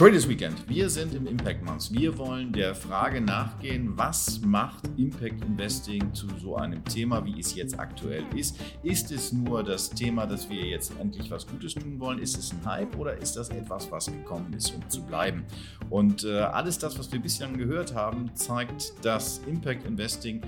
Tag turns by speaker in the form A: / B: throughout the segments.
A: Traders Weekend. Wir sind im Impact Month. Wir wollen der Frage nachgehen, was macht Impact Investing zu so einem Thema, wie es jetzt aktuell ist? Ist es nur das Thema, dass wir jetzt endlich was Gutes tun wollen? Ist es ein Hype oder ist das etwas, was gekommen ist, um zu bleiben? Und äh, alles das, was wir bislang gehört haben, zeigt, dass Impact Investing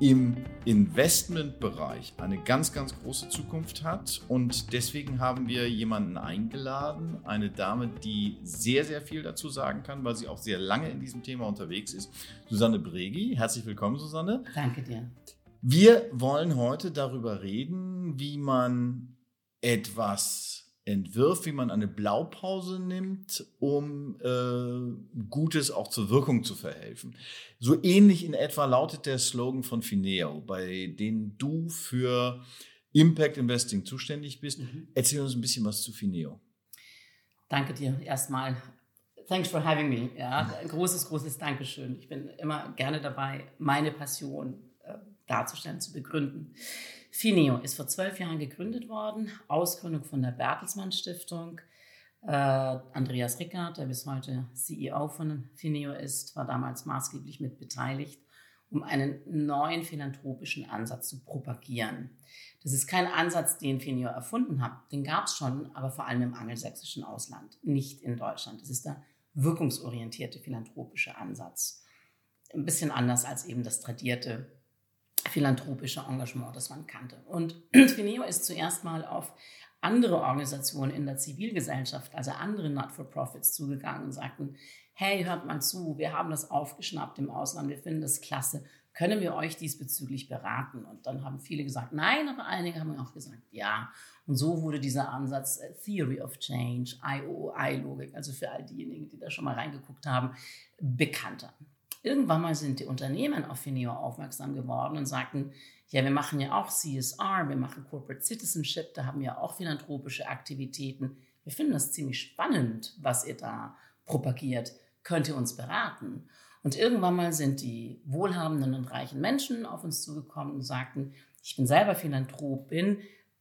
A: im Investmentbereich eine ganz, ganz große Zukunft hat. Und deswegen haben wir jemanden eingeladen, eine Dame, die sehr, sehr viel dazu sagen kann, weil sie auch sehr lange in diesem Thema unterwegs ist. Susanne Bregi. Herzlich willkommen, Susanne.
B: Danke dir.
A: Wir wollen heute darüber reden, wie man etwas entwirft, wie man eine Blaupause nimmt, um äh, Gutes auch zur Wirkung zu verhelfen. So ähnlich in etwa lautet der Slogan von Fineo, bei dem du für Impact Investing zuständig bist. Mhm. Erzähl uns ein bisschen was zu Fineo.
B: Danke dir erstmal. Thanks for having me. Ja, ein großes, großes Dankeschön. Ich bin immer gerne dabei, meine Passion äh, darzustellen, zu begründen. Fineo ist vor zwölf Jahren gegründet worden, Ausgründung von der Bertelsmann Stiftung. Äh, Andreas Rickard, der bis heute CEO von Fineo ist, war damals maßgeblich mit beteiligt, um einen neuen philanthropischen Ansatz zu propagieren. Das ist kein Ansatz, den Fineo erfunden hat, den gab es schon, aber vor allem im angelsächsischen Ausland, nicht in Deutschland. Das ist der wirkungsorientierte philanthropische Ansatz. Ein bisschen anders als eben das tradierte philanthropische Engagement, das man kannte. Und Fineo ist zuerst mal auf andere Organisationen in der Zivilgesellschaft, also andere Not-for-Profits, zugegangen und sagten, hey, hört mal zu, wir haben das aufgeschnappt im Ausland, wir finden das klasse, können wir euch diesbezüglich beraten? Und dann haben viele gesagt, nein, aber einige haben auch gesagt, ja. Und so wurde dieser Ansatz äh, Theory of Change, IOI-Logik, also für all diejenigen, die da schon mal reingeguckt haben, bekannter. Irgendwann mal sind die Unternehmen auf Fineo aufmerksam geworden und sagten, ja, wir machen ja auch CSR, wir machen Corporate Citizenship, da haben wir auch philanthropische Aktivitäten. Wir finden das ziemlich spannend, was ihr da propagiert. Könnt ihr uns beraten? Und irgendwann mal sind die wohlhabenden und reichen Menschen auf uns zugekommen und sagten, ich bin selber Philanthropin,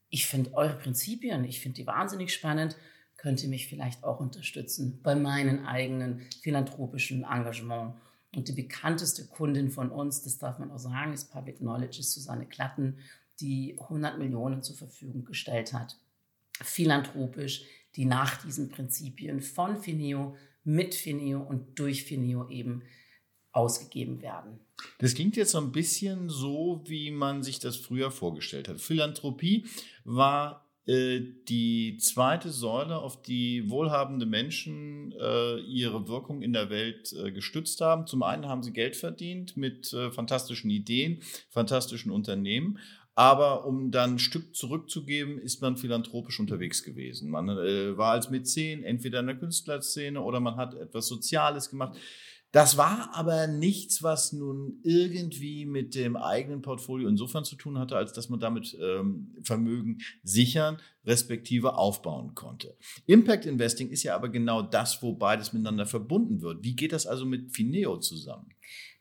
B: ich finde eure Prinzipien, ich finde die wahnsinnig spannend, könnt ihr mich vielleicht auch unterstützen bei meinem eigenen philanthropischen Engagement. Und die bekannteste Kundin von uns, das darf man auch sagen, ist Public Knowledge, ist Susanne Klatten, die 100 Millionen zur Verfügung gestellt hat. Philanthropisch, die nach diesen Prinzipien von Fineo, mit Fineo und durch Fineo eben ausgegeben werden.
A: Das klingt jetzt so ein bisschen so, wie man sich das früher vorgestellt hat. Philanthropie war die zweite Säule, auf die wohlhabende Menschen äh, ihre Wirkung in der Welt äh, gestützt haben. Zum einen haben sie Geld verdient mit äh, fantastischen Ideen, fantastischen Unternehmen. Aber um dann ein Stück zurückzugeben, ist man philanthropisch unterwegs gewesen. Man äh, war als Mäzen entweder in der Künstlerszene oder man hat etwas Soziales gemacht. Das war aber nichts, was nun irgendwie mit dem eigenen Portfolio insofern zu tun hatte, als dass man damit ähm, Vermögen sichern, respektive aufbauen konnte. Impact Investing ist ja aber genau das, wo beides miteinander verbunden wird. Wie geht das also mit Fineo zusammen?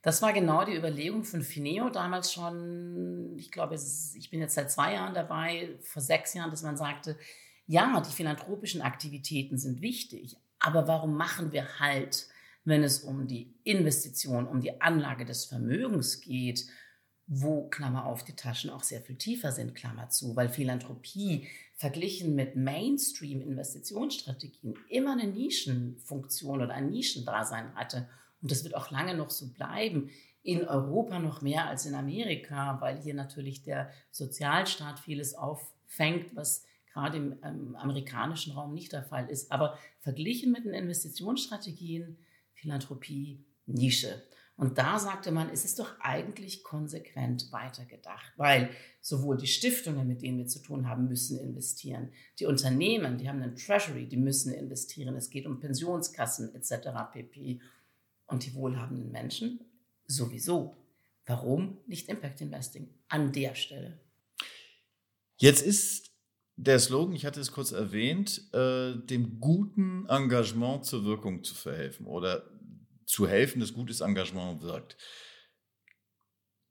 B: Das war genau die Überlegung von Fineo damals schon. Ich glaube, ich bin jetzt seit zwei Jahren dabei, vor sechs Jahren, dass man sagte, ja, die philanthropischen Aktivitäten sind wichtig, aber warum machen wir halt wenn es um die Investition, um die Anlage des Vermögens geht, wo, Klammer auf, die Taschen auch sehr viel tiefer sind, Klammer zu, weil Philanthropie verglichen mit Mainstream-Investitionsstrategien immer eine Nischenfunktion oder ein Nischendasein hatte. Und das wird auch lange noch so bleiben. In Europa noch mehr als in Amerika, weil hier natürlich der Sozialstaat vieles auffängt, was gerade im ähm, amerikanischen Raum nicht der Fall ist. Aber verglichen mit den Investitionsstrategien Philanthropie, Nische. Und da sagte man, es ist doch eigentlich konsequent weitergedacht, weil sowohl die Stiftungen, mit denen wir zu tun haben, müssen investieren. Die Unternehmen, die haben einen Treasury, die müssen investieren. Es geht um Pensionskassen etc. pp. Und die wohlhabenden Menschen sowieso. Warum nicht Impact Investing an der Stelle?
A: Jetzt ist der Slogan, ich hatte es kurz erwähnt, äh, dem guten Engagement zur Wirkung zu verhelfen oder zu helfen, dass gutes Engagement wirkt.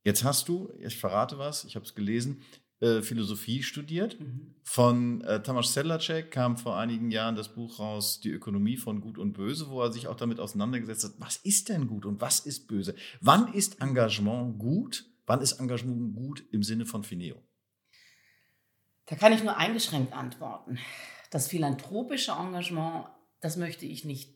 A: Jetzt hast du, ich verrate was, ich habe es gelesen, äh, Philosophie studiert. Mhm. Von äh, Tamas Sedlacek kam vor einigen Jahren das Buch raus, Die Ökonomie von Gut und Böse, wo er sich auch damit auseinandergesetzt hat, was ist denn gut und was ist böse? Wann ist Engagement gut? Wann ist Engagement gut im Sinne von Fineo?
B: Da kann ich nur eingeschränkt antworten. Das philanthropische Engagement, das möchte ich nicht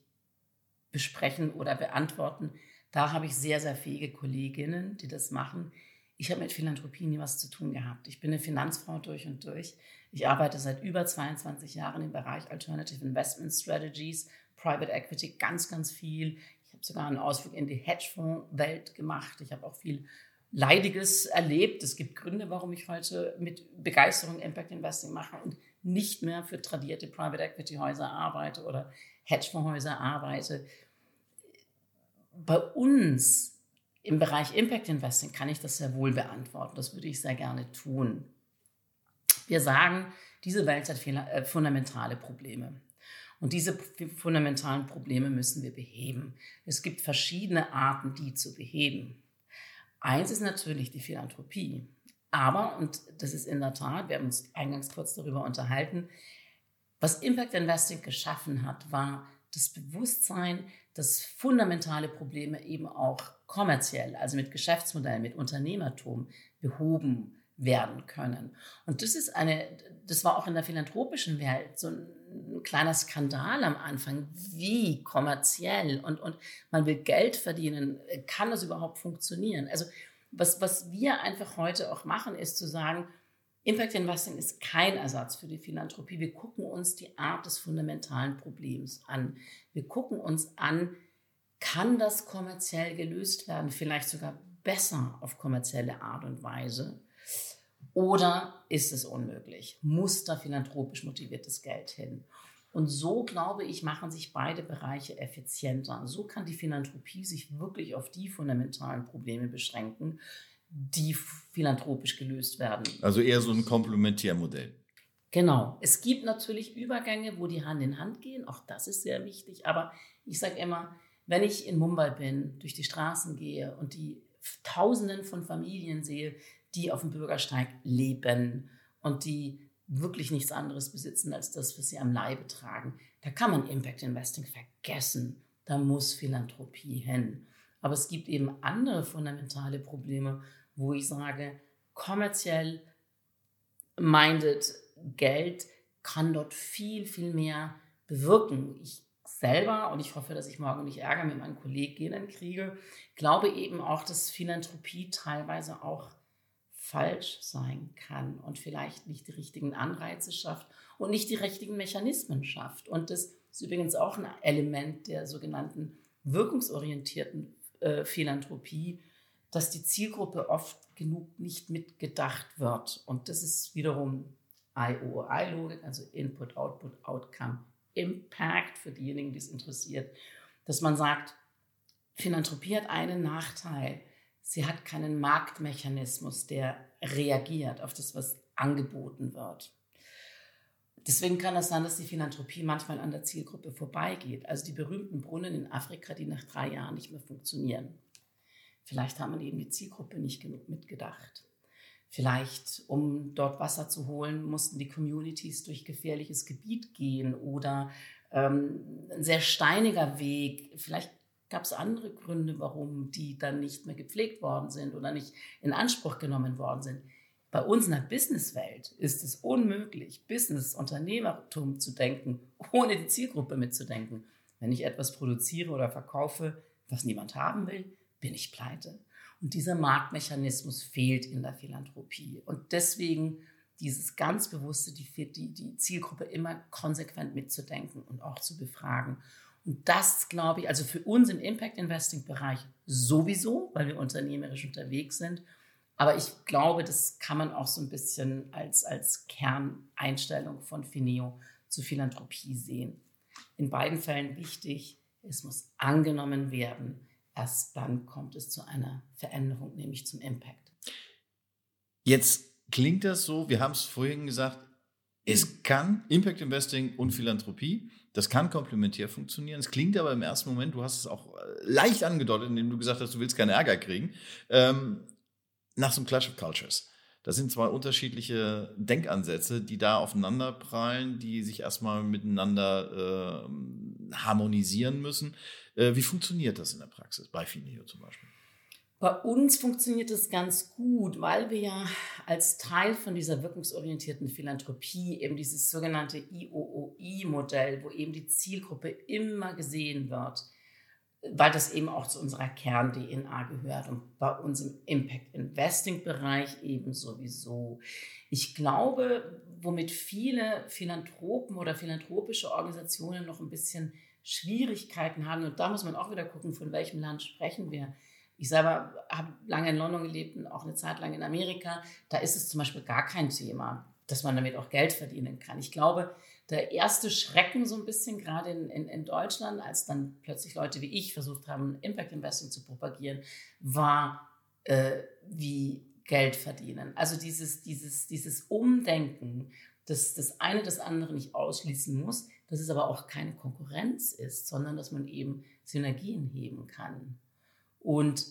B: besprechen oder beantworten. Da habe ich sehr, sehr fähige Kolleginnen, die das machen. Ich habe mit Philanthropie nie was zu tun gehabt. Ich bin eine Finanzfrau durch und durch. Ich arbeite seit über 22 Jahren im Bereich Alternative Investment Strategies, Private Equity ganz, ganz viel. Ich habe sogar einen Ausflug in die Hedgefonds-Welt gemacht. Ich habe auch viel Leidiges erlebt. Es gibt Gründe, warum ich heute mit Begeisterung Impact Investing mache und nicht mehr für tradierte Private Equity Häuser arbeite oder Hedgefondshäuser arbeite. Bei uns im Bereich Impact Investing kann ich das sehr wohl beantworten. Das würde ich sehr gerne tun. Wir sagen, diese Welt hat äh, fundamentale Probleme. Und diese fundamentalen Probleme müssen wir beheben. Es gibt verschiedene Arten, die zu beheben. Eins ist natürlich die Philanthropie. Aber, und das ist in der Tat, wir haben uns eingangs kurz darüber unterhalten, was Impact Investing geschaffen hat, war das Bewusstsein, dass fundamentale Probleme eben auch kommerziell, also mit Geschäftsmodellen, mit Unternehmertum behoben werden können. Und das ist eine, das war auch in der philanthropischen Welt so ein kleiner Skandal am Anfang. Wie kommerziell und, und man will Geld verdienen. Kann das überhaupt funktionieren? Also was, was wir einfach heute auch machen, ist zu sagen, Impact Investing ist kein Ersatz für die Philanthropie. Wir gucken uns die Art des fundamentalen Problems an. Wir gucken uns an, kann das kommerziell gelöst werden, vielleicht sogar besser auf kommerzielle Art und Weise? Oder ist es unmöglich? Muss da philanthropisch motiviertes Geld hin? Und so, glaube ich, machen sich beide Bereiche effizienter. So kann die Philanthropie sich wirklich auf die fundamentalen Probleme beschränken, die philanthropisch gelöst werden.
A: Also eher so ein Komplementärmodell.
B: Genau. Es gibt natürlich Übergänge, wo die Hand in Hand gehen. Auch das ist sehr wichtig. Aber ich sage immer, wenn ich in Mumbai bin, durch die Straßen gehe und die Tausenden von Familien sehe, die auf dem Bürgersteig leben und die wirklich nichts anderes besitzen als das, was sie am Leibe tragen. Da kann man Impact Investing vergessen. Da muss Philanthropie hin. Aber es gibt eben andere fundamentale Probleme, wo ich sage, kommerziell minded Geld kann dort viel, viel mehr bewirken. Ich selber, und ich hoffe, dass ich morgen nicht Ärger mit meinen Kolleginnen kriege, glaube eben auch, dass Philanthropie teilweise auch falsch sein kann und vielleicht nicht die richtigen Anreize schafft und nicht die richtigen Mechanismen schafft. Und das ist übrigens auch ein Element der sogenannten wirkungsorientierten äh, Philanthropie, dass die Zielgruppe oft genug nicht mitgedacht wird. Und das ist wiederum IOI-Logik, also Input, Output, Outcome, Impact für diejenigen, die es interessiert, dass man sagt, Philanthropie hat einen Nachteil sie hat keinen Marktmechanismus, der reagiert auf das, was angeboten wird. Deswegen kann es sein, dass die Philanthropie manchmal an der Zielgruppe vorbeigeht. Also die berühmten Brunnen in Afrika, die nach drei Jahren nicht mehr funktionieren. Vielleicht haben man eben die Zielgruppe nicht genug mitgedacht. Vielleicht, um dort Wasser zu holen, mussten die Communities durch gefährliches Gebiet gehen oder ähm, ein sehr steiniger Weg. Vielleicht gab es andere Gründe, warum die dann nicht mehr gepflegt worden sind oder nicht in Anspruch genommen worden sind. Bei uns in der Businesswelt ist es unmöglich, Business, Unternehmertum zu denken, ohne die Zielgruppe mitzudenken. Wenn ich etwas produziere oder verkaufe, was niemand haben will, bin ich pleite. Und dieser Marktmechanismus fehlt in der Philanthropie. Und deswegen dieses ganz bewusste, die, die, die Zielgruppe immer konsequent mitzudenken und auch zu befragen. Und das glaube ich, also für uns im Impact Investing Bereich sowieso, weil wir unternehmerisch unterwegs sind. Aber ich glaube, das kann man auch so ein bisschen als, als Kerneinstellung von Fineo zu Philanthropie sehen. In beiden Fällen wichtig, es muss angenommen werden. Erst dann kommt es zu einer Veränderung, nämlich zum Impact.
A: Jetzt klingt das so, wir haben es vorhin gesagt, es kann Impact Investing und Philanthropie das kann komplementär funktionieren. Es klingt aber im ersten Moment, du hast es auch äh, leicht angedeutet, indem du gesagt hast, du willst keinen Ärger kriegen, ähm, nach so einem Clash of Cultures. Das sind zwei unterschiedliche Denkansätze, die da aufeinander prallen, die sich erstmal miteinander äh, harmonisieren müssen. Äh, wie funktioniert das in der Praxis, bei Fineo zum Beispiel?
B: Bei uns funktioniert es ganz gut, weil wir ja als Teil von dieser wirkungsorientierten Philanthropie eben dieses sogenannte IOOI-Modell, wo eben die Zielgruppe immer gesehen wird, weil das eben auch zu unserer Kern-DNA gehört und bei uns im Impact-Investing-Bereich eben sowieso. Ich glaube, womit viele Philanthropen oder philanthropische Organisationen noch ein bisschen Schwierigkeiten haben, und da muss man auch wieder gucken, von welchem Land sprechen wir ich selber habe lange in London gelebt und auch eine Zeit lang in Amerika. Da ist es zum Beispiel gar kein Thema, dass man damit auch Geld verdienen kann. Ich glaube, der erste Schrecken so ein bisschen gerade in, in, in Deutschland, als dann plötzlich Leute wie ich versucht haben, Impact Investing zu propagieren, war äh, wie Geld verdienen. Also dieses, dieses, dieses Umdenken, dass das eine das andere nicht ausschließen muss, dass es aber auch keine Konkurrenz ist, sondern dass man eben Synergien heben kann. Und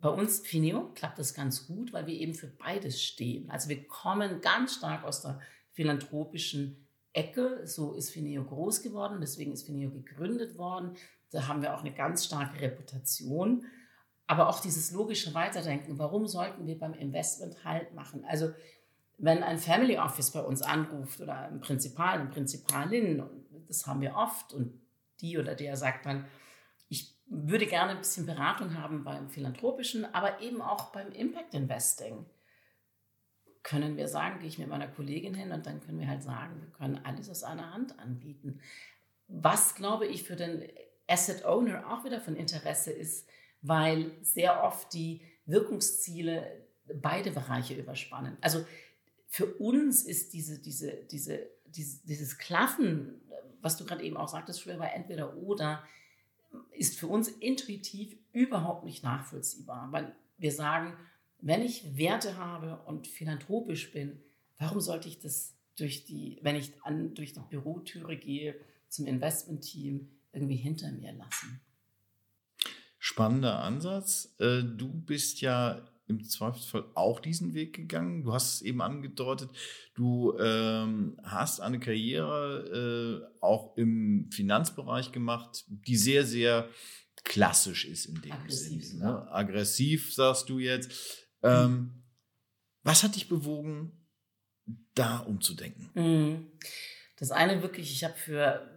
B: bei uns, Fineo, klappt das ganz gut, weil wir eben für beides stehen. Also wir kommen ganz stark aus der philanthropischen Ecke. So ist Fineo groß geworden, deswegen ist Fineo gegründet worden. Da haben wir auch eine ganz starke Reputation. Aber auch dieses logische Weiterdenken, warum sollten wir beim Investment Halt machen? Also wenn ein Family Office bei uns anruft oder ein Prinzipal, eine Prinzipalin, das haben wir oft, und die oder der sagt dann, würde gerne ein bisschen Beratung haben beim Philanthropischen, aber eben auch beim Impact Investing. Können wir sagen, gehe ich mit meiner Kollegin hin und dann können wir halt sagen, wir können alles aus einer Hand anbieten. Was, glaube ich, für den Asset Owner auch wieder von Interesse ist, weil sehr oft die Wirkungsziele beide Bereiche überspannen. Also für uns ist diese, diese, diese, diese dieses Klaffen, was du gerade eben auch sagtest, früher war entweder oder, ist für uns intuitiv überhaupt nicht nachvollziehbar, weil wir sagen, wenn ich Werte habe und philanthropisch bin, warum sollte ich das durch die, wenn ich an, durch die Bürotüre gehe zum Investmentteam, irgendwie hinter mir lassen?
A: Spannender Ansatz. Äh, du bist ja im Zweifelsfall auch diesen Weg gegangen. Du hast es eben angedeutet, du ähm, hast eine Karriere äh, auch im Finanzbereich gemacht, die sehr, sehr klassisch ist in dem Aggressiv, Sinne. Ne? Aggressiv, sagst du jetzt. Ähm, mhm. Was hat dich bewogen, da umzudenken?
B: Mhm. Das eine wirklich, ich habe für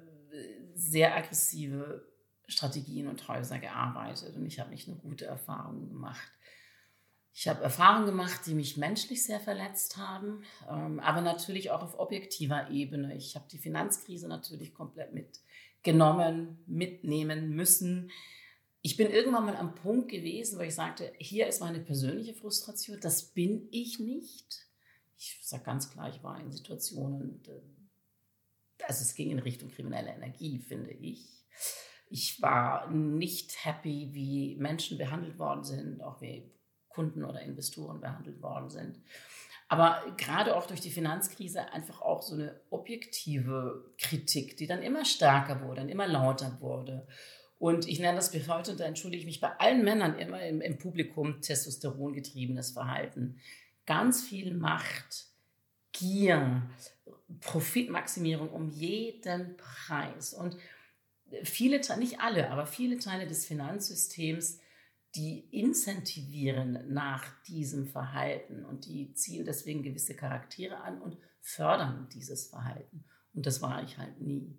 B: sehr aggressive Strategien und Häuser gearbeitet und ich habe nicht eine gute Erfahrung gemacht. Ich habe Erfahrungen gemacht, die mich menschlich sehr verletzt haben, ähm, aber natürlich auch auf objektiver Ebene. Ich habe die Finanzkrise natürlich komplett mitgenommen, mitnehmen müssen. Ich bin irgendwann mal am Punkt gewesen, wo ich sagte, hier ist meine persönliche Frustration, das bin ich nicht. Ich sage ganz klar, ich war in Situationen, also es ging in Richtung kriminelle Energie, finde ich. Ich war nicht happy, wie Menschen behandelt worden sind, auch wie Kunden oder Investoren behandelt worden sind. Aber gerade auch durch die Finanzkrise einfach auch so eine objektive Kritik, die dann immer stärker wurde und immer lauter wurde. Und ich nenne das bis heute, da entschuldige ich mich bei allen Männern immer im, im Publikum, testosterongetriebenes Verhalten. Ganz viel Macht, Gier, Profitmaximierung um jeden Preis. Und viele, nicht alle, aber viele Teile des Finanzsystems die incentivieren nach diesem Verhalten und die ziehen deswegen gewisse Charaktere an und fördern dieses Verhalten. Und das war ich halt nie.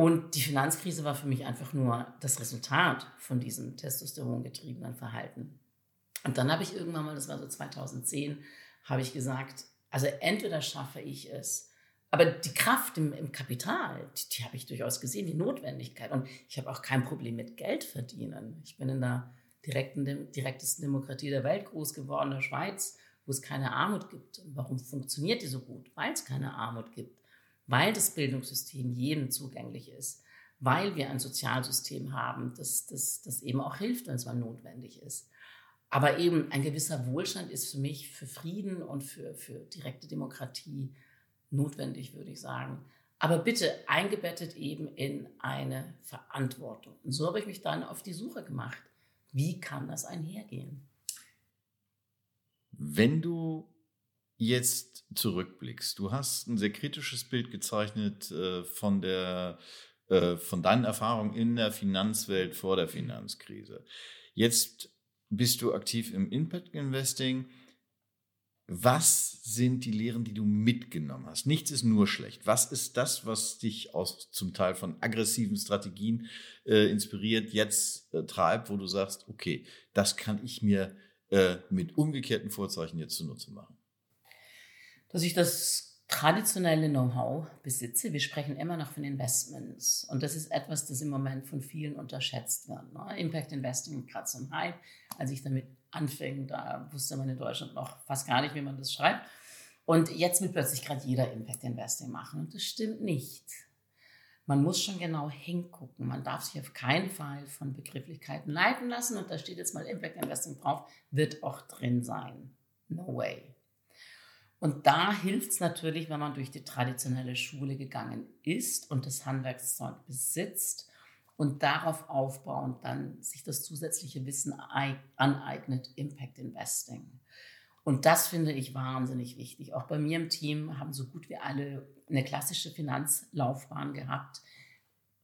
B: Und die Finanzkrise war für mich einfach nur das Resultat von diesem testosterongetriebenen Verhalten. Und dann habe ich irgendwann mal, das war so 2010, habe ich gesagt, also entweder schaffe ich es, aber die Kraft im, im Kapital, die, die habe ich durchaus gesehen, die Notwendigkeit. Und ich habe auch kein Problem mit Geld verdienen. Ich bin in der direkten, direktesten Demokratie der Welt groß geworden, der Schweiz, wo es keine Armut gibt. warum funktioniert die so gut? Weil es keine Armut gibt, weil das Bildungssystem jedem zugänglich ist, weil wir ein Sozialsystem haben, das, das, das eben auch hilft, wenn es mal notwendig ist. Aber eben ein gewisser Wohlstand ist für mich für Frieden und für, für direkte Demokratie notwendig, würde ich sagen. Aber bitte eingebettet eben in eine Verantwortung. Und so habe ich mich dann auf die Suche gemacht wie kann das einhergehen?
A: Wenn du jetzt zurückblickst, du hast ein sehr kritisches Bild gezeichnet äh, von der äh, von deinen Erfahrungen in der Finanzwelt vor der Finanzkrise. Jetzt bist du aktiv im Impact Investing. Was sind die Lehren, die du mitgenommen hast? Nichts ist nur schlecht. Was ist das, was dich aus zum Teil von aggressiven Strategien äh, inspiriert, jetzt äh, treibt, wo du sagst, okay, das kann ich mir äh, mit umgekehrten Vorzeichen jetzt zunutze machen?
B: Dass ich das traditionelle Know-how besitze. Wir sprechen immer noch von Investments. Und das ist etwas, das im Moment von vielen unterschätzt wird. Ne? Impact Investing gerade zum Hype. Als ich damit anfing, da wusste man in Deutschland noch fast gar nicht, wie man das schreibt. Und jetzt will plötzlich gerade jeder Impact Investing machen. Und das stimmt nicht. Man muss schon genau hingucken. Man darf sich auf keinen Fall von Begrifflichkeiten leiten lassen. Und da steht jetzt mal Impact Investing drauf, wird auch drin sein. No way. Und da hilft es natürlich, wenn man durch die traditionelle Schule gegangen ist und das Handwerkszeug besitzt und darauf aufbauend dann sich das zusätzliche Wissen aneignet, Impact Investing. Und das finde ich wahnsinnig wichtig. Auch bei mir im Team haben so gut wie alle eine klassische Finanzlaufbahn gehabt,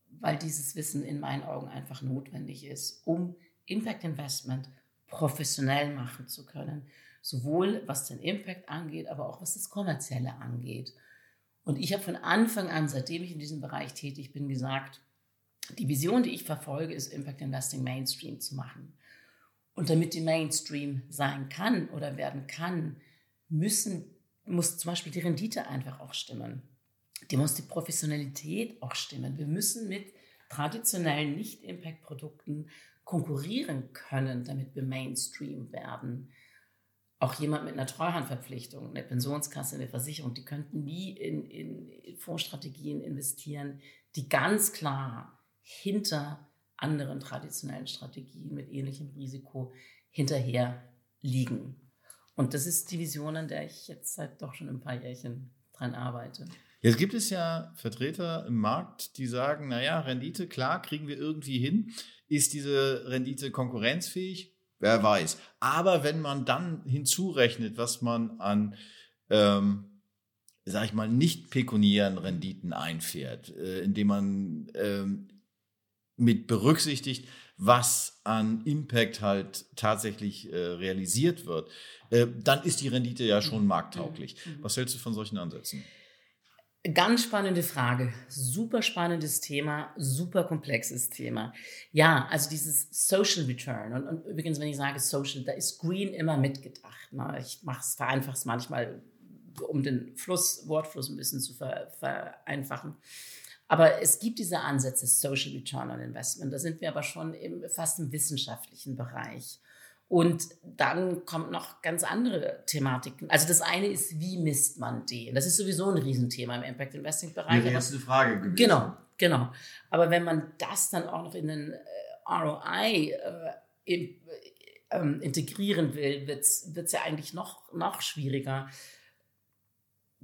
B: weil dieses Wissen in meinen Augen einfach notwendig ist, um Impact Investment professionell machen zu können sowohl was den Impact angeht, aber auch was das Kommerzielle angeht. Und ich habe von Anfang an, seitdem ich in diesem Bereich tätig bin, gesagt, die Vision, die ich verfolge, ist Impact Investing Mainstream zu machen. Und damit die Mainstream sein kann oder werden kann, müssen, muss zum Beispiel die Rendite einfach auch stimmen. Die muss die Professionalität auch stimmen. Wir müssen mit traditionellen Nicht-Impact-Produkten konkurrieren können, damit wir Mainstream werden auch jemand mit einer Treuhandverpflichtung, eine Pensionskasse, eine Versicherung, die könnten nie in, in Fondsstrategien investieren, die ganz klar hinter anderen traditionellen Strategien mit ähnlichem Risiko hinterher liegen. Und das ist die Vision, an der ich jetzt seit doch schon ein paar Jährchen dran arbeite.
A: Jetzt gibt es ja Vertreter im Markt, die sagen, naja, Rendite, klar, kriegen wir irgendwie hin. Ist diese Rendite konkurrenzfähig? Wer weiß. Aber wenn man dann hinzurechnet, was man an, ähm, sag ich mal, nicht pekuniären Renditen einfährt, äh, indem man ähm, mit berücksichtigt, was an Impact halt tatsächlich äh, realisiert wird, äh, dann ist die Rendite ja schon mhm. markttauglich. Mhm. Was hältst du von solchen Ansätzen?
B: Ganz spannende Frage. Super spannendes Thema, super komplexes Thema. Ja, also dieses Social Return. Und, und übrigens, wenn ich sage Social, da ist Green immer mitgedacht. Ne? Ich mache es, vereinfache es manchmal, um den Fluss, Wortfluss ein bisschen zu ver, vereinfachen. Aber es gibt diese Ansätze Social Return on Investment. Da sind wir aber schon im, fast im wissenschaftlichen Bereich. Und dann kommt noch ganz andere Thematiken. Also das eine ist, wie misst man den? Das ist sowieso ein Riesenthema im Impact Investing Bereich.
A: Die erste Frage
B: gewesen. Genau, genau. Aber wenn man das dann auch noch in den äh, ROI äh, in, äh, integrieren will, wird es ja eigentlich noch, noch schwieriger.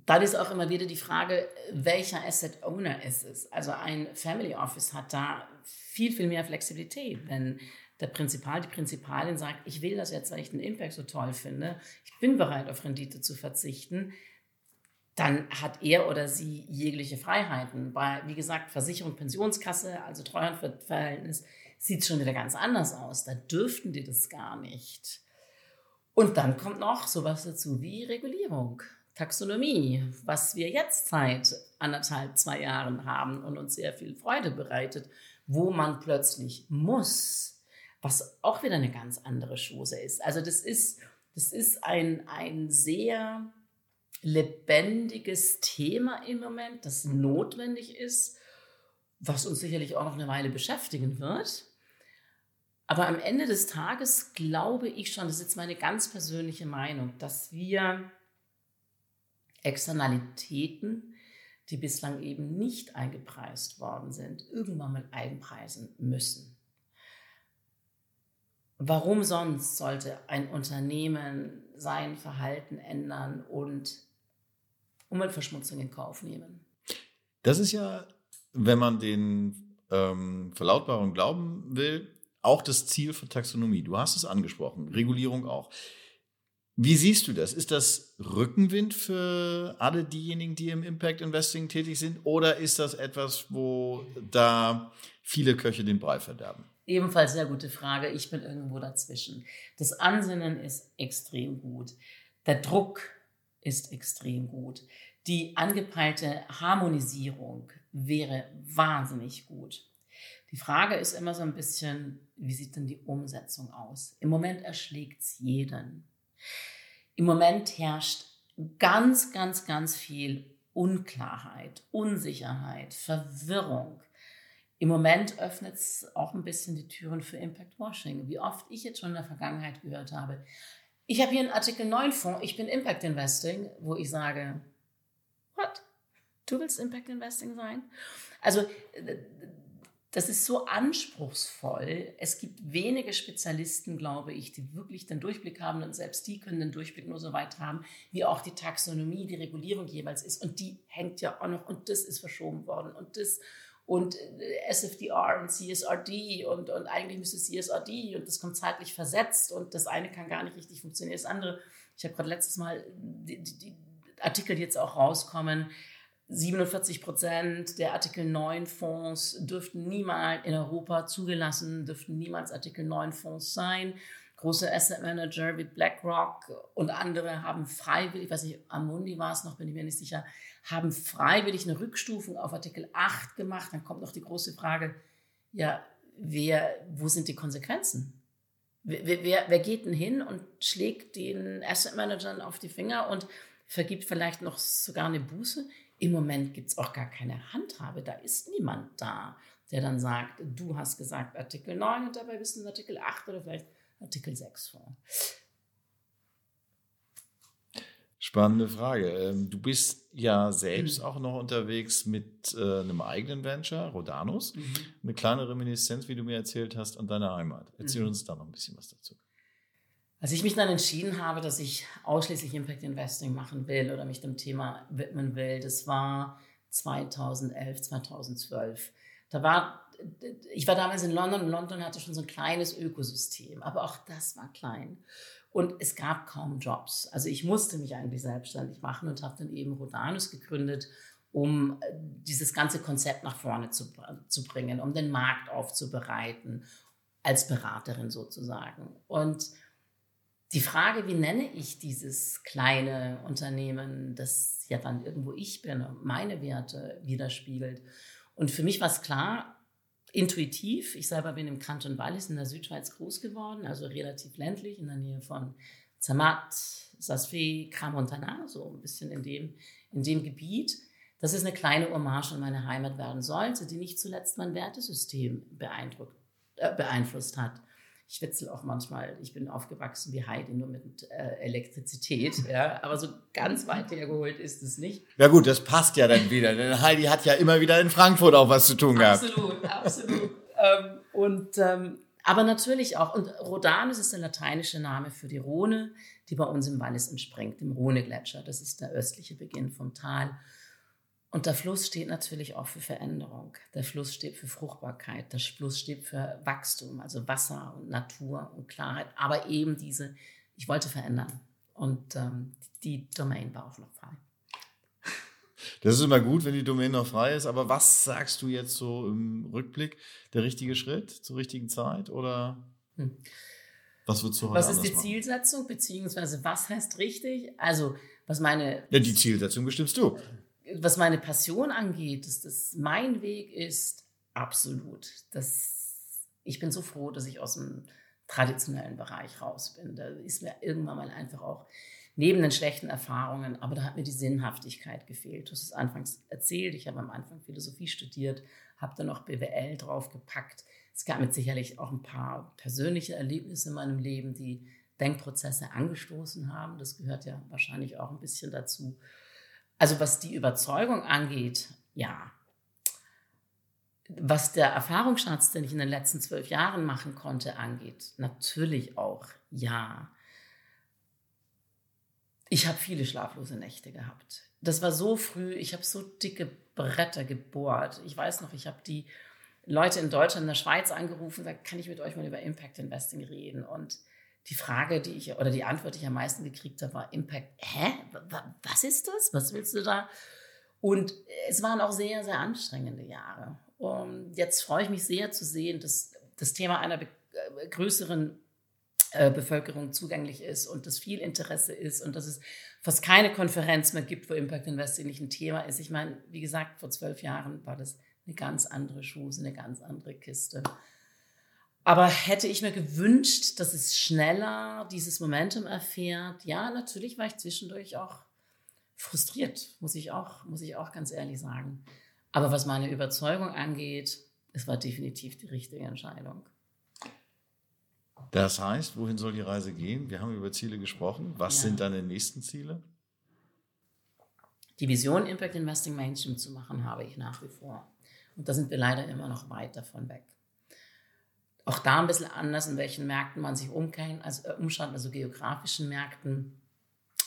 B: Dann ist auch immer wieder die Frage, welcher Asset Owner ist es? Also ein Family Office hat da viel, viel mehr Flexibilität. Wenn der Prinzipal, die Prinzipalin sagt, ich will das jetzt, weil ich den Impact so toll finde, ich bin bereit, auf Rendite zu verzichten, dann hat er oder sie jegliche Freiheiten. Bei, wie gesagt, Versicherung, Pensionskasse, also Treuhandverhältnis, sieht schon wieder ganz anders aus. Da dürften die das gar nicht. Und dann kommt noch sowas dazu wie Regulierung, Taxonomie, was wir jetzt seit anderthalb, zwei Jahren haben und uns sehr viel Freude bereitet, wo man plötzlich muss was auch wieder eine ganz andere Chose ist. Also das ist, das ist ein, ein sehr lebendiges Thema im Moment, das notwendig ist, was uns sicherlich auch noch eine Weile beschäftigen wird. Aber am Ende des Tages glaube ich schon, das ist jetzt meine ganz persönliche Meinung, dass wir Externalitäten, die bislang eben nicht eingepreist worden sind, irgendwann mal einpreisen müssen. Warum sonst sollte ein Unternehmen sein Verhalten ändern und Umweltverschmutzung in Kauf nehmen?
A: Das ist ja, wenn man den ähm, Verlautbarungen glauben will, auch das Ziel von Taxonomie. Du hast es angesprochen, Regulierung auch. Wie siehst du das? Ist das Rückenwind für alle diejenigen, die im Impact Investing tätig sind? Oder ist das etwas, wo da viele Köche den Brei verderben?
B: Ebenfalls sehr gute Frage. Ich bin irgendwo dazwischen. Das Ansinnen ist extrem gut. Der Druck ist extrem gut. Die angepeilte Harmonisierung wäre wahnsinnig gut. Die Frage ist immer so ein bisschen, wie sieht denn die Umsetzung aus? Im Moment erschlägt es jeden. Im Moment herrscht ganz, ganz, ganz viel Unklarheit, Unsicherheit, Verwirrung. Im Moment öffnet es auch ein bisschen die Türen für Impact Washing. Wie oft ich jetzt schon in der Vergangenheit gehört habe, ich habe hier einen Artikel 9 Fonds, ich bin Impact Investing, wo ich sage, what? Du willst Impact Investing sein? Also das ist so anspruchsvoll. Es gibt wenige Spezialisten, glaube ich, die wirklich den Durchblick haben und selbst die können den Durchblick nur so weit haben, wie auch die Taxonomie, die Regulierung jeweils ist. Und die hängt ja auch noch und das ist verschoben worden und das und äh, SFDR und CSRD und, und eigentlich müsste CSRD und das kommt zeitlich versetzt und das eine kann gar nicht richtig funktionieren. Das andere, ich habe gerade letztes Mal die, die, die Artikel, die jetzt auch rauskommen, 47 Prozent der Artikel 9 Fonds dürften niemals in Europa zugelassen, dürften niemals Artikel 9 Fonds sein. Große Asset Manager wie BlackRock und andere haben freiwillig, weiß ich, Amundi war es noch, bin ich mir nicht sicher, haben freiwillig eine Rückstufung auf Artikel 8 gemacht. Dann kommt noch die große Frage, ja, wer, wo sind die Konsequenzen? Wer, wer, wer geht denn hin und schlägt den Asset Managern auf die Finger und vergibt vielleicht noch sogar eine Buße? Im Moment gibt es auch gar keine Handhabe. Da ist niemand da, der dann sagt, du hast gesagt Artikel 9 und dabei bist du in Artikel 8 oder vielleicht Artikel 6 vor.
A: Spannende Frage. Ähm, du bist ja selbst mhm. auch noch unterwegs mit äh, einem eigenen Venture, Rodanus. Mhm. Eine kleine Reminiszenz, wie du mir erzählt hast, an deine Heimat. Erzähl mhm. uns da noch ein bisschen was dazu.
B: Als ich mich dann entschieden habe, dass ich ausschließlich Impact Investing machen will oder mich dem Thema widmen will, das war 2011, 2012. Da war, ich war damals in London und London hatte schon so ein kleines Ökosystem, aber auch das war klein. Und es gab kaum Jobs. Also ich musste mich eigentlich selbstständig machen und habe dann eben Rodanus gegründet, um dieses ganze Konzept nach vorne zu, zu bringen, um den Markt aufzubereiten, als Beraterin sozusagen. Und die Frage, wie nenne ich dieses kleine Unternehmen, das ja dann irgendwo ich bin und meine Werte widerspiegelt. Und für mich war es klar, intuitiv, ich selber bin im Kanton Wallis in der Südschweiz groß geworden, also relativ ländlich in der Nähe von Zermatt, Sasfee, Cramontana, so ein bisschen in dem, in dem Gebiet, dass es eine kleine Hommage an meine Heimat werden sollte, die nicht zuletzt mein Wertesystem beeindruckt, äh, beeinflusst hat ich witzel auch manchmal, ich bin aufgewachsen wie Heidi, nur mit äh, Elektrizität, ja, aber so ganz weit hergeholt ist es nicht.
A: Ja gut, das passt ja dann wieder, denn Heidi hat ja immer wieder in Frankfurt auch was zu tun gehabt.
B: Absolut, absolut. ähm, und ähm, aber natürlich auch, und Rhodanus ist der lateinische Name für die Rhone, die bei uns im Wallis entspringt, dem Rhone-Gletscher. Das ist der östliche Beginn vom Tal. Und der Fluss steht natürlich auch für Veränderung. Der Fluss steht für Fruchtbarkeit. Der Fluss steht für Wachstum, also Wasser und Natur und Klarheit. Aber eben diese, ich wollte verändern. Und ähm, die Domain war auch noch frei.
A: Das ist immer gut, wenn die Domain noch frei ist. Aber was sagst du jetzt so im Rückblick? Der richtige Schritt zur richtigen Zeit? Oder hm. was würdest du heute
B: Was ist die machen? Zielsetzung? Beziehungsweise was heißt richtig? Also, was meine.
A: Ja, die Zielsetzung bestimmst du
B: was meine Passion angeht, dass das mein Weg ist, absolut. Das, ich bin so froh, dass ich aus dem traditionellen Bereich raus bin. Da ist mir irgendwann mal einfach auch neben den schlechten Erfahrungen, aber da hat mir die Sinnhaftigkeit gefehlt. Du hast es anfangs erzählt, ich habe am Anfang Philosophie studiert, habe dann noch BWL draufgepackt. Es gab mit sicherlich auch ein paar persönliche Erlebnisse in meinem Leben, die Denkprozesse angestoßen haben. Das gehört ja wahrscheinlich auch ein bisschen dazu. Also was die Überzeugung angeht, ja. Was der Erfahrungsschatz, den ich in den letzten zwölf Jahren machen konnte, angeht, natürlich auch ja. Ich habe viele schlaflose Nächte gehabt. Das war so früh, ich habe so dicke Bretter gebohrt. Ich weiß noch, ich habe die Leute in Deutschland, in der Schweiz angerufen, da kann ich mit euch mal über Impact Investing reden. Und die Frage, die ich oder die Antwort, die ich am meisten gekriegt habe, war Impact. Hä? Was ist das? Was willst du da? Und es waren auch sehr, sehr anstrengende Jahre. Und jetzt freue ich mich sehr zu sehen, dass das Thema einer äh, größeren äh, Bevölkerung zugänglich ist und dass viel Interesse ist und dass es fast keine Konferenz mehr gibt, wo Impact Investing nicht ein Thema ist. Ich meine, wie gesagt, vor zwölf Jahren war das eine ganz andere Schuse, eine ganz andere Kiste. Aber hätte ich mir gewünscht, dass es schneller dieses Momentum erfährt? Ja, natürlich war ich zwischendurch auch frustriert, muss ich auch, muss ich auch ganz ehrlich sagen. Aber was meine Überzeugung angeht, es war definitiv die richtige Entscheidung.
A: Das heißt, wohin soll die Reise gehen? Wir haben über Ziele gesprochen. Was ja. sind deine nächsten Ziele?
B: Die Vision, Impact Investing Mainstream zu machen, habe ich nach wie vor. Und da sind wir leider immer noch weit davon weg. Auch da ein bisschen anders, in welchen Märkten man sich umkennt, also, umschaut, also geografischen Märkten.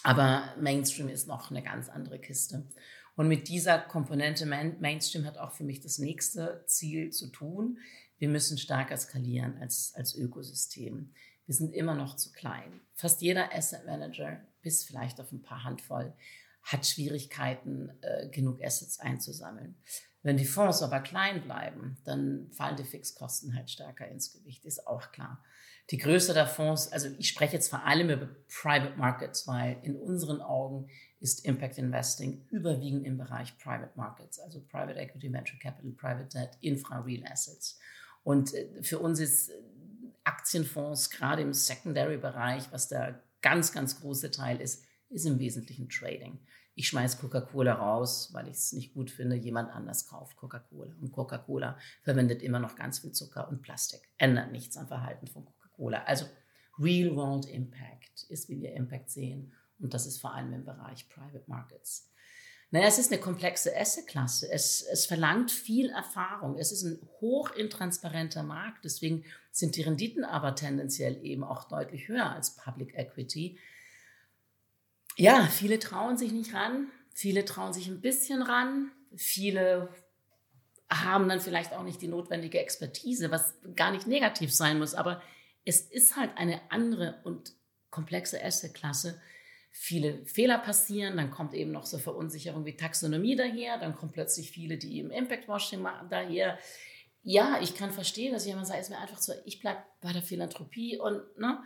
B: Aber Mainstream ist noch eine ganz andere Kiste. Und mit dieser Komponente Mainstream hat auch für mich das nächste Ziel zu tun. Wir müssen stärker skalieren als, als Ökosystem. Wir sind immer noch zu klein. Fast jeder Asset Manager, bis vielleicht auf ein paar Handvoll, hat Schwierigkeiten, äh, genug Assets einzusammeln. Wenn die Fonds aber klein bleiben, dann fallen die Fixkosten halt stärker ins Gewicht, ist auch klar. Die Größe der Fonds, also ich spreche jetzt vor allem über Private Markets, weil in unseren Augen ist Impact Investing überwiegend im Bereich Private Markets, also Private Equity, Venture Capital, Private Debt, Infra, Real Assets. Und äh, für uns ist Aktienfonds gerade im Secondary-Bereich, was der ganz, ganz große Teil ist, ist im Wesentlichen Trading ich schmeiß Coca-Cola raus, weil ich es nicht gut finde, jemand anders kauft Coca-Cola. Und Coca-Cola verwendet immer noch ganz viel Zucker und Plastik, ändert nichts am Verhalten von Coca-Cola. Also Real World Impact ist, wie wir Impact sehen. Und das ist vor allem im Bereich Private Markets. Naja, es ist eine komplexe Asset-Klasse. Es, es verlangt viel Erfahrung. Es ist ein hochintransparenter Markt. Deswegen sind die Renditen aber tendenziell eben auch deutlich höher als Public Equity ja, viele trauen sich nicht ran, viele trauen sich ein bisschen ran, viele haben dann vielleicht auch nicht die notwendige Expertise, was gar nicht negativ sein muss, aber es ist halt eine andere und komplexe Assetklasse. Viele Fehler passieren, dann kommt eben noch so Verunsicherung wie Taxonomie daher, dann kommen plötzlich viele, die eben Impact Washing machen daher. Ja, ich kann verstehen, dass jemand sagt, es mir einfach so, ich bleibe bei der Philanthropie und ne,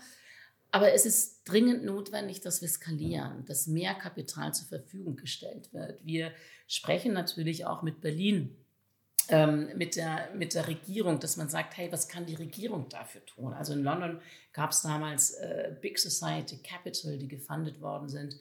B: aber es ist dringend notwendig, dass wir skalieren, dass mehr Kapital zur Verfügung gestellt wird. Wir sprechen natürlich auch mit Berlin, ähm, mit, der, mit der Regierung, dass man sagt, hey, was kann die Regierung dafür tun? Also in London gab es damals äh, Big Society Capital, die gefundet worden sind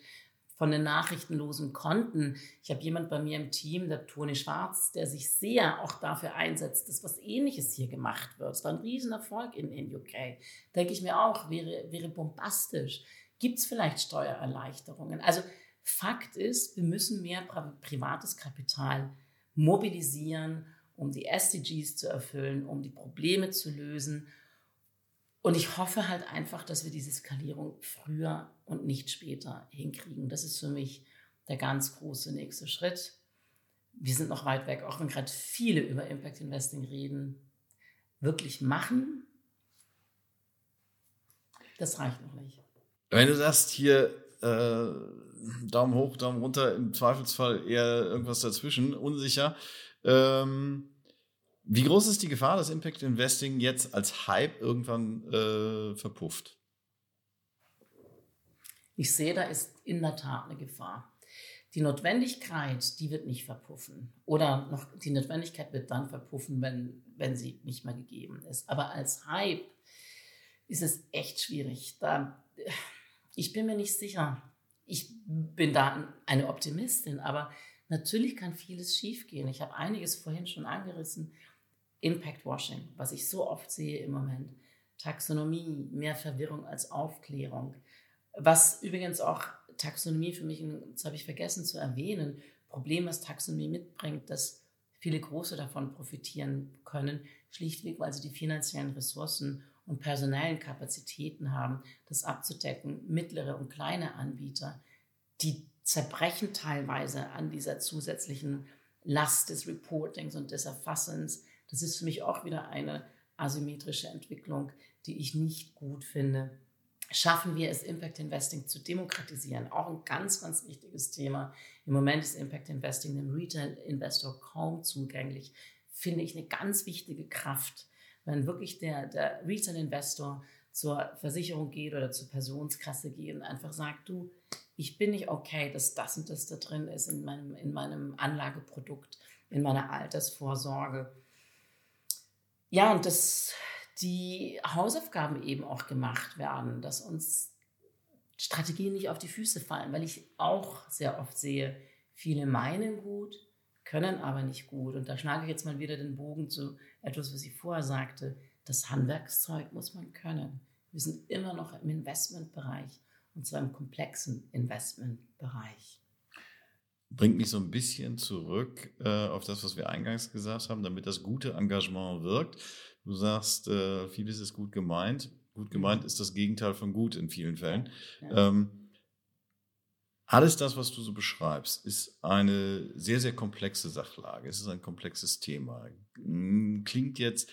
B: von den nachrichtenlosen Konten. Ich habe jemand bei mir im Team, der Toni Schwarz, der sich sehr auch dafür einsetzt, dass was Ähnliches hier gemacht wird. Es war ein Riesenerfolg in, in UK. Denke ich mir auch, wäre, wäre bombastisch. Gibt es vielleicht Steuererleichterungen? Also Fakt ist, wir müssen mehr privates Kapital mobilisieren, um die SDGs zu erfüllen, um die Probleme zu lösen und ich hoffe halt einfach, dass wir diese Skalierung früher und nicht später hinkriegen. Das ist für mich der ganz große nächste Schritt. Wir sind noch weit weg, auch wenn gerade viele über Impact Investing reden. Wirklich machen, das reicht noch nicht.
A: Wenn du sagst, hier äh, Daumen hoch, Daumen runter, im Zweifelsfall eher irgendwas dazwischen, unsicher. Ähm, wie groß ist die Gefahr, dass Impact Investing jetzt als Hype irgendwann äh, verpufft?
B: Ich sehe, da ist in der Tat eine Gefahr. Die Notwendigkeit, die wird nicht verpuffen. Oder noch, die Notwendigkeit wird dann verpuffen, wenn, wenn sie nicht mehr gegeben ist. Aber als Hype ist es echt schwierig. Da, ich bin mir nicht sicher. Ich bin da eine Optimistin, aber natürlich kann vieles schiefgehen. Ich habe einiges vorhin schon angerissen. Impact Washing, was ich so oft sehe im Moment. Taxonomie, mehr Verwirrung als Aufklärung. Was übrigens auch Taxonomie für mich, das habe ich vergessen zu erwähnen, Problem, was Taxonomie mitbringt, dass viele Große davon profitieren können, schlichtweg, weil sie die finanziellen Ressourcen und personellen Kapazitäten haben, das abzudecken. Mittlere und kleine Anbieter, die zerbrechen teilweise an dieser zusätzlichen Last des Reportings und des Erfassens, das ist für mich auch wieder eine asymmetrische Entwicklung, die ich nicht gut finde. Schaffen wir es, Impact Investing zu demokratisieren. Auch ein ganz, ganz wichtiges Thema. Im Moment ist Impact Investing dem Retail-Investor kaum zugänglich. Finde ich eine ganz wichtige Kraft, wenn wirklich der, der Retail-Investor zur Versicherung geht oder zur Personenskasse geht und einfach sagt, du, ich bin nicht okay, dass das und das da drin ist in meinem, in meinem Anlageprodukt, in meiner Altersvorsorge. Ja, und dass die Hausaufgaben eben auch gemacht werden, dass uns Strategien nicht auf die Füße fallen, weil ich auch sehr oft sehe, viele meinen gut, können aber nicht gut. Und da schlage ich jetzt mal wieder den Bogen zu etwas, was ich vorher sagte. Das Handwerkszeug muss man können. Wir sind immer noch im Investmentbereich und zwar im komplexen Investmentbereich.
A: Bringt mich so ein bisschen zurück äh, auf das, was wir eingangs gesagt haben, damit das gute Engagement wirkt. Du sagst, äh, vieles ist gut gemeint. Gut gemeint mhm. ist das Gegenteil von gut in vielen Fällen. Ja. Ähm, alles das, was du so beschreibst, ist eine sehr, sehr komplexe Sachlage. Es ist ein komplexes Thema. Hm, klingt jetzt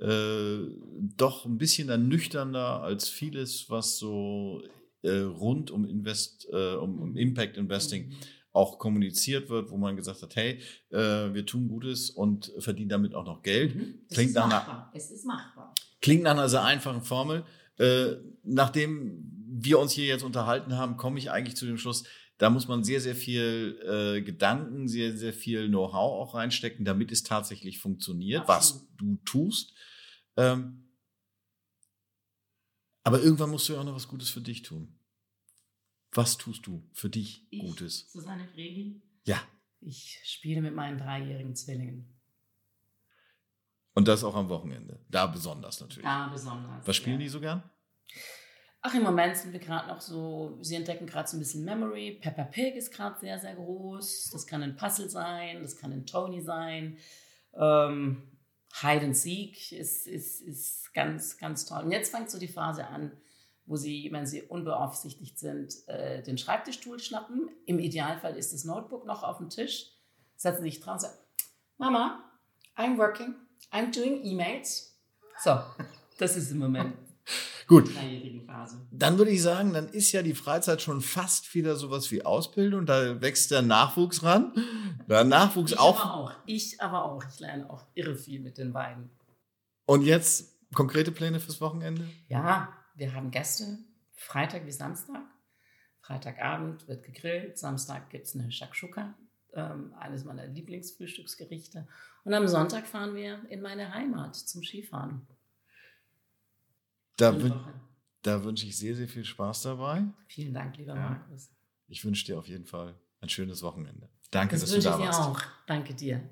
A: äh, doch ein bisschen ernüchternder als vieles, was so äh, rund um Invest, äh, um, um, Impact Investing mhm. Auch kommuniziert wird, wo man gesagt hat, hey, äh, wir tun Gutes und verdienen damit auch noch Geld.
B: Mhm. Klingt nach einer, es ist machbar.
A: Klingt nach einer sehr einfachen Formel. Äh, nachdem wir uns hier jetzt unterhalten haben, komme ich eigentlich zu dem Schluss, da muss man sehr, sehr viel äh, Gedanken, sehr, sehr viel Know-how auch reinstecken, damit es tatsächlich funktioniert, Absolut. was du tust. Ähm, aber irgendwann musst du ja auch noch was Gutes für dich tun. Was tust du für dich
B: ich,
A: Gutes?
B: Susanne Gregi?
A: Ja.
B: Ich spiele mit meinen dreijährigen Zwillingen.
A: Und das auch am Wochenende. Da besonders natürlich.
B: Da besonders.
A: Was spielen ja. die so gern?
B: Ach, im Moment sind wir gerade noch so, sie entdecken gerade so ein bisschen Memory. Peppa Pig ist gerade sehr, sehr groß. Das kann ein Puzzle sein, das kann ein Tony sein. Ähm, Hide and Seek ist, ist, ist ganz, ganz toll. Und jetzt fängt so die Phase an, wo sie, wenn sie unbeaufsichtigt sind, äh, den Schreibtischstuhl schnappen. Im Idealfall ist das Notebook noch auf dem Tisch, setzen sich dran und sagen, Mama, I'm working, I'm doing E-Mails. So, das ist im Moment
A: Gut. Dann würde ich sagen, dann ist ja die Freizeit schon fast wieder sowas wie Ausbildung. Da wächst der Nachwuchs ran. Der Nachwuchs
B: ich
A: auch.
B: Aber auch. Ich aber auch. Ich lerne auch irre viel mit den beiden.
A: Und jetzt konkrete Pläne fürs Wochenende?
B: Ja, wir haben Gäste. Freitag wie Samstag. Freitagabend wird gegrillt. Samstag gibt es eine Shakshuka. Ähm, eines meiner Lieblingsfrühstücksgerichte. Und am Sonntag fahren wir in meine Heimat zum Skifahren.
A: Da, da wünsche ich sehr, sehr viel Spaß dabei.
B: Vielen Dank, lieber ja. Markus.
A: Ich wünsche dir auf jeden Fall ein schönes Wochenende. Danke,
B: das
A: dass du da
B: warst.
A: Das
B: wünsche ich dir auch. Danke dir.